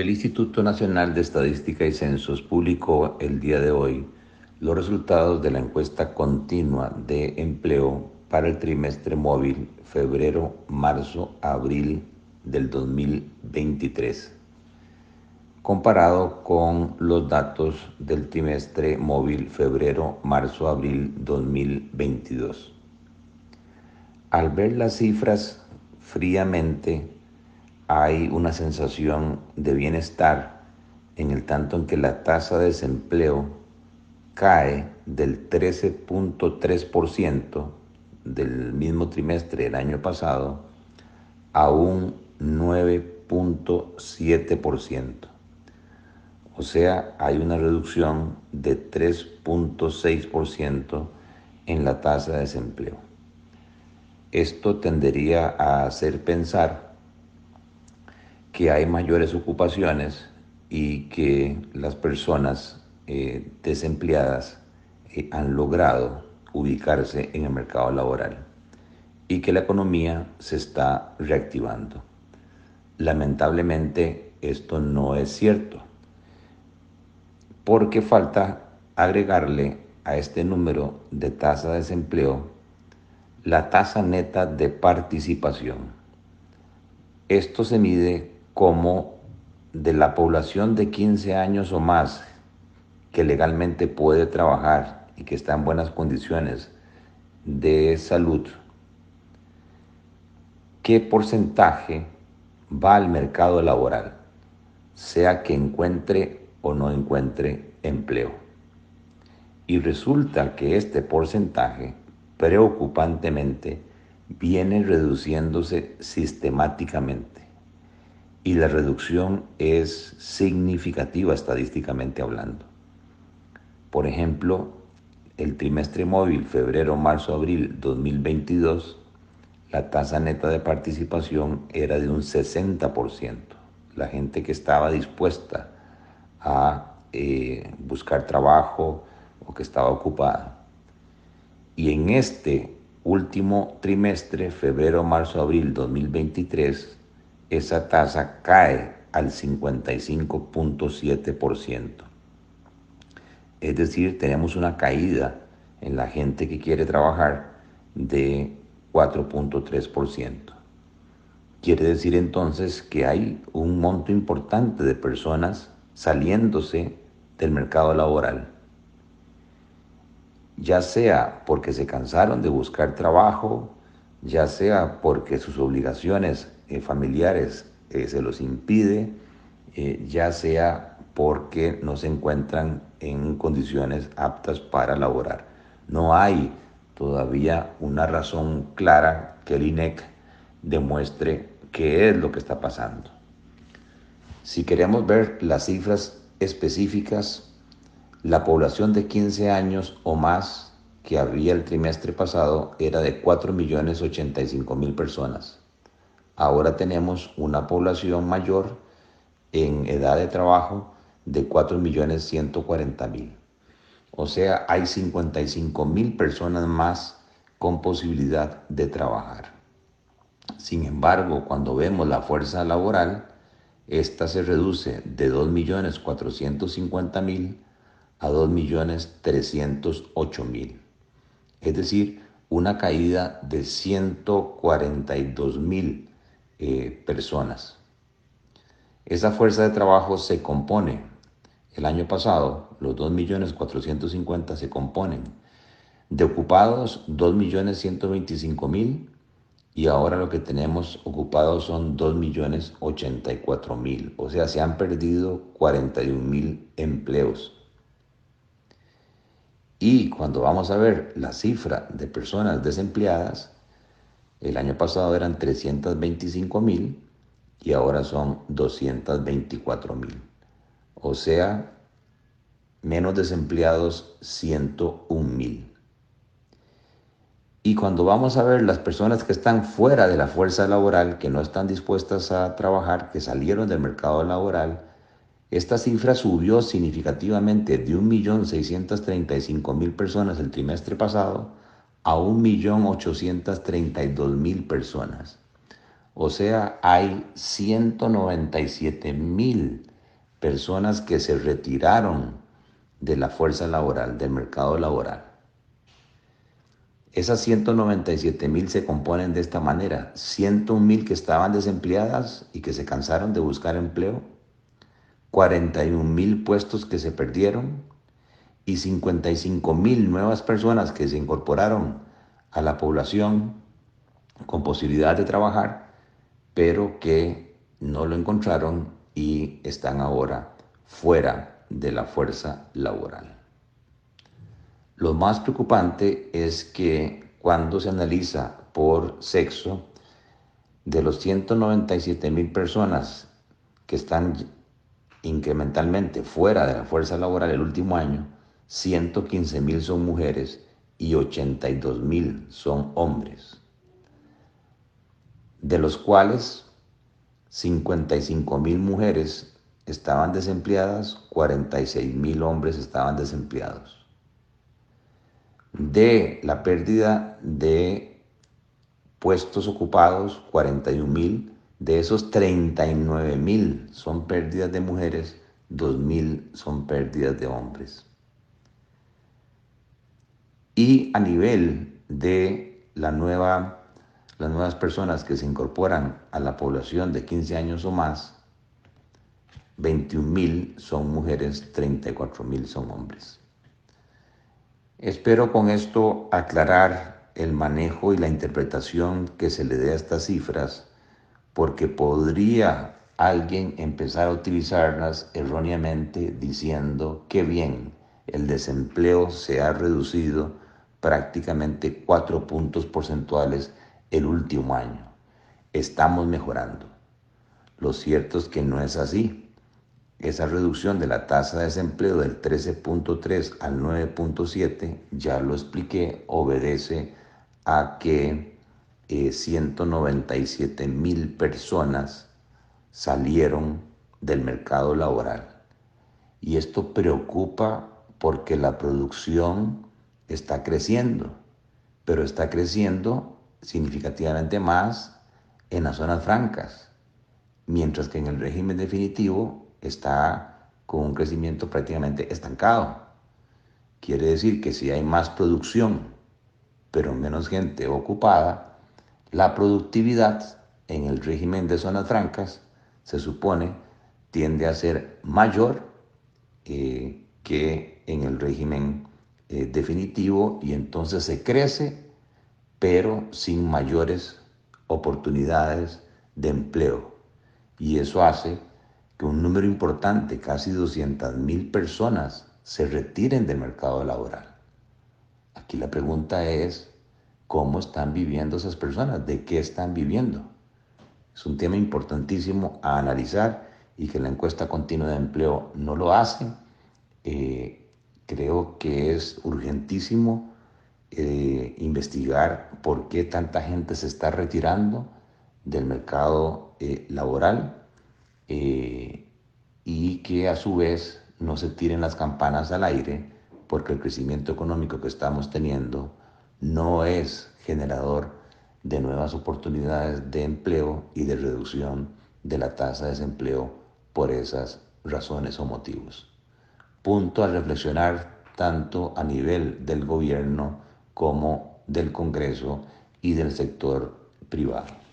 El Instituto Nacional de Estadística y Censos publicó el día de hoy los resultados de la encuesta continua de empleo para el trimestre móvil febrero, marzo, abril del 2023, comparado con los datos del trimestre móvil febrero, marzo, abril 2022. Al ver las cifras fríamente, hay una sensación de bienestar en el tanto en que la tasa de desempleo cae del 13.3% del mismo trimestre del año pasado a un 9.7%. O sea, hay una reducción de 3.6% en la tasa de desempleo. Esto tendería a hacer pensar que hay mayores ocupaciones y que las personas eh, desempleadas eh, han logrado ubicarse en el mercado laboral y que la economía se está reactivando. Lamentablemente esto no es cierto porque falta agregarle a este número de tasa de desempleo la tasa neta de participación. Esto se mide como de la población de 15 años o más que legalmente puede trabajar y que está en buenas condiciones de salud, ¿qué porcentaje va al mercado laboral, sea que encuentre o no encuentre empleo? Y resulta que este porcentaje preocupantemente viene reduciéndose sistemáticamente y la reducción es significativa estadísticamente hablando. Por ejemplo, el trimestre móvil febrero, marzo, abril 2022, la tasa neta de participación era de un 60%. La gente que estaba dispuesta a eh, buscar trabajo o que estaba ocupada. Y en este último trimestre, febrero, marzo, abril 2023, esa tasa cae al 55.7%. Es decir, tenemos una caída en la gente que quiere trabajar de 4.3%. Quiere decir entonces que hay un monto importante de personas saliéndose del mercado laboral, ya sea porque se cansaron de buscar trabajo, ya sea porque sus obligaciones eh, familiares eh, se los impide, eh, ya sea porque no se encuentran en condiciones aptas para laborar. No hay todavía una razón clara que el INEC demuestre qué es lo que está pasando. Si queremos ver las cifras específicas, la población de 15 años o más que había el trimestre pasado era de 4.085.000 personas. Ahora tenemos una población mayor en edad de trabajo de 4.140.000. O sea, hay 55.000 personas más con posibilidad de trabajar. Sin embargo, cuando vemos la fuerza laboral, esta se reduce de 2.450.000 a 2.308.000. Es decir, una caída de 142.000 eh, personas. Esa fuerza de trabajo se compone, el año pasado, los 2.450.000 se componen de ocupados 2.125.000 y ahora lo que tenemos ocupados son 2.084.000. O sea, se han perdido 41.000 empleos. Y cuando vamos a ver la cifra de personas desempleadas, el año pasado eran 325 mil y ahora son 224 mil. O sea, menos desempleados 101 mil. Y cuando vamos a ver las personas que están fuera de la fuerza laboral, que no están dispuestas a trabajar, que salieron del mercado laboral, esta cifra subió significativamente de 1.635.000 personas el trimestre pasado a 1.832.000 personas. O sea, hay 197 mil personas que se retiraron de la fuerza laboral, del mercado laboral. Esas 197 mil se componen de esta manera. 101 mil que estaban desempleadas y que se cansaron de buscar empleo. 41 mil puestos que se perdieron y 55 mil nuevas personas que se incorporaron a la población con posibilidad de trabajar, pero que no lo encontraron y están ahora fuera de la fuerza laboral. Lo más preocupante es que cuando se analiza por sexo, de los 197 mil personas que están incrementalmente fuera de la fuerza laboral el último año, 115 mil son mujeres y 82 mil son hombres, de los cuales 55 mil mujeres estaban desempleadas, 46 mil hombres estaban desempleados. De la pérdida de puestos ocupados, 41 mil, de esos 39 mil son pérdidas de mujeres, 2 mil son pérdidas de hombres. Y a nivel de la nueva, las nuevas personas que se incorporan a la población de 15 años o más, 21 mil son mujeres, 34 mil son hombres. Espero con esto aclarar el manejo y la interpretación que se le dé a estas cifras, porque podría alguien empezar a utilizarlas erróneamente diciendo que bien, el desempleo se ha reducido prácticamente cuatro puntos porcentuales el último año. Estamos mejorando. Lo cierto es que no es así esa reducción de la tasa de desempleo del 13.3 al 9.7, ya lo expliqué, obedece a que 197 eh, mil personas salieron del mercado laboral. Y esto preocupa porque la producción está creciendo, pero está creciendo significativamente más en las zonas francas, mientras que en el régimen definitivo está con un crecimiento prácticamente estancado. Quiere decir que si hay más producción, pero menos gente ocupada, la productividad en el régimen de zonas francas se supone tiende a ser mayor eh, que en el régimen eh, definitivo y entonces se crece, pero sin mayores oportunidades de empleo. Y eso hace que un número importante, casi 200 mil personas, se retiren del mercado laboral. Aquí la pregunta es, ¿cómo están viviendo esas personas? ¿De qué están viviendo? Es un tema importantísimo a analizar y que la encuesta continua de empleo no lo hace. Eh, creo que es urgentísimo eh, investigar por qué tanta gente se está retirando del mercado eh, laboral eh, y que a su vez no se tiren las campanas al aire porque el crecimiento económico que estamos teniendo no es generador de nuevas oportunidades de empleo y de reducción de la tasa de desempleo por esas razones o motivos. Punto a reflexionar tanto a nivel del gobierno como del Congreso y del sector privado.